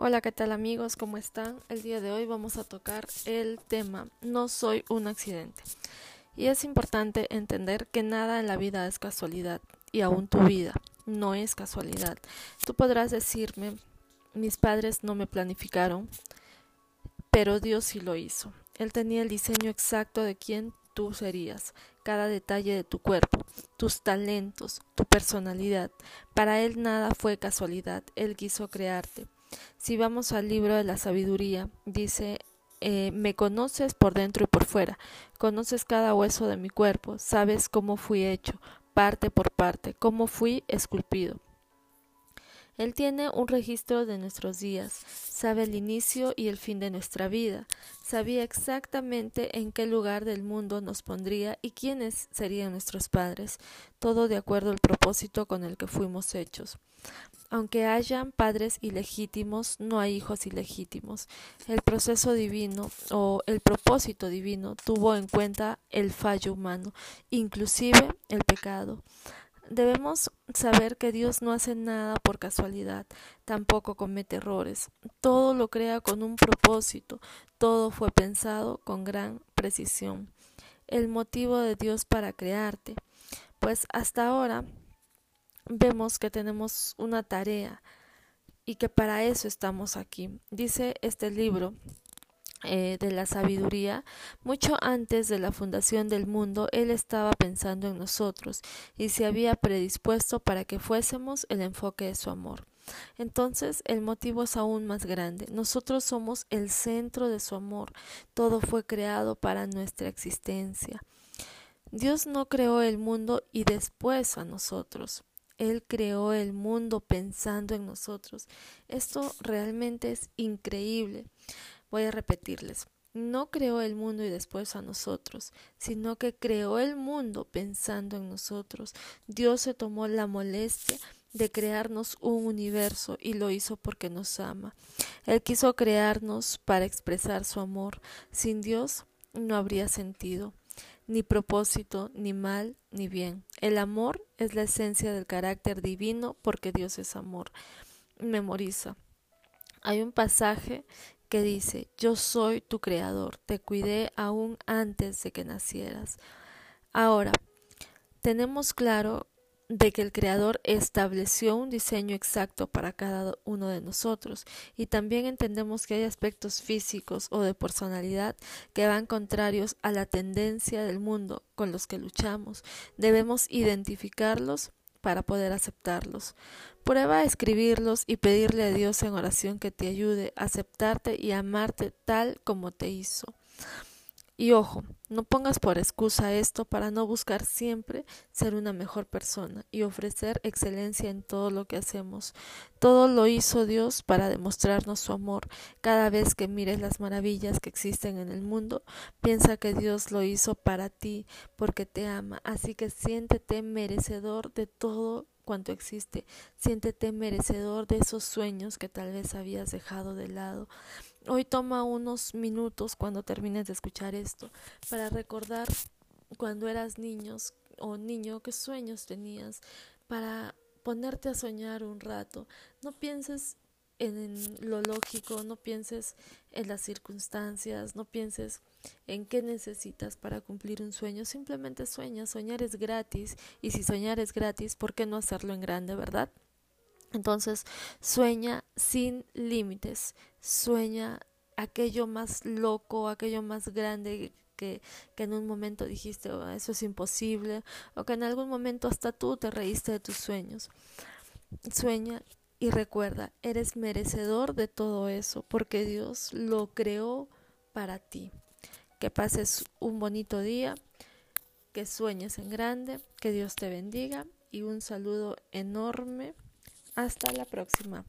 Hola, ¿qué tal amigos? ¿Cómo están? El día de hoy vamos a tocar el tema No soy un accidente. Y es importante entender que nada en la vida es casualidad y aún tu vida no es casualidad. Tú podrás decirme, mis padres no me planificaron, pero Dios sí lo hizo. Él tenía el diseño exacto de quién tú serías, cada detalle de tu cuerpo, tus talentos, tu personalidad. Para Él nada fue casualidad, Él quiso crearte. Si vamos al libro de la sabiduría, dice eh, me conoces por dentro y por fuera, conoces cada hueso de mi cuerpo, sabes cómo fui hecho, parte por parte, cómo fui esculpido. Él tiene un registro de nuestros días, sabe el inicio y el fin de nuestra vida, sabía exactamente en qué lugar del mundo nos pondría y quiénes serían nuestros padres, todo de acuerdo al propósito con el que fuimos hechos. Aunque hayan padres ilegítimos, no hay hijos ilegítimos. El proceso divino o el propósito divino tuvo en cuenta el fallo humano, inclusive el pecado. Debemos saber que Dios no hace nada por casualidad, tampoco comete errores. Todo lo crea con un propósito, todo fue pensado con gran precisión. El motivo de Dios para crearte. Pues hasta ahora vemos que tenemos una tarea y que para eso estamos aquí. Dice este libro eh, de la sabiduría, mucho antes de la fundación del mundo, Él estaba pensando en nosotros y se había predispuesto para que fuésemos el enfoque de su amor. Entonces el motivo es aún más grande. Nosotros somos el centro de su amor. Todo fue creado para nuestra existencia. Dios no creó el mundo y después a nosotros. Él creó el mundo pensando en nosotros. Esto realmente es increíble. Voy a repetirles. No creó el mundo y después a nosotros, sino que creó el mundo pensando en nosotros. Dios se tomó la molestia de crearnos un universo y lo hizo porque nos ama. Él quiso crearnos para expresar su amor. Sin Dios no habría sentido, ni propósito, ni mal, ni bien. El amor es la esencia del carácter divino porque Dios es amor. Memoriza. Hay un pasaje que dice, yo soy tu creador, te cuidé aún antes de que nacieras. Ahora, tenemos claro de que el Creador estableció un diseño exacto para cada uno de nosotros y también entendemos que hay aspectos físicos o de personalidad que van contrarios a la tendencia del mundo con los que luchamos. Debemos identificarlos para poder aceptarlos. Prueba a escribirlos y pedirle a Dios en oración que te ayude a aceptarte y amarte tal como te hizo. Y ojo, no pongas por excusa esto para no buscar siempre ser una mejor persona y ofrecer excelencia en todo lo que hacemos. Todo lo hizo Dios para demostrarnos su amor. Cada vez que mires las maravillas que existen en el mundo, piensa que Dios lo hizo para ti, porque te ama. Así que siéntete merecedor de todo cuanto existe. Siéntete merecedor de esos sueños que tal vez habías dejado de lado. Hoy toma unos minutos cuando termines de escuchar esto para recordar cuando eras niños o niño qué sueños tenías para ponerte a soñar un rato. No pienses en lo lógico, no pienses en las circunstancias, no pienses en qué necesitas para cumplir un sueño, simplemente sueña, soñar es gratis y si soñar es gratis, ¿por qué no hacerlo en grande, verdad? Entonces, sueña sin límites, sueña aquello más loco, aquello más grande que, que, en un momento dijiste, oh, eso es imposible, o que en algún momento hasta tú te reíste de tus sueños. Sueña y recuerda, eres merecedor de todo eso, porque Dios lo creó para ti. Que pases un bonito día, que sueñes en grande, que Dios te bendiga y un saludo enorme. Hasta la próxima.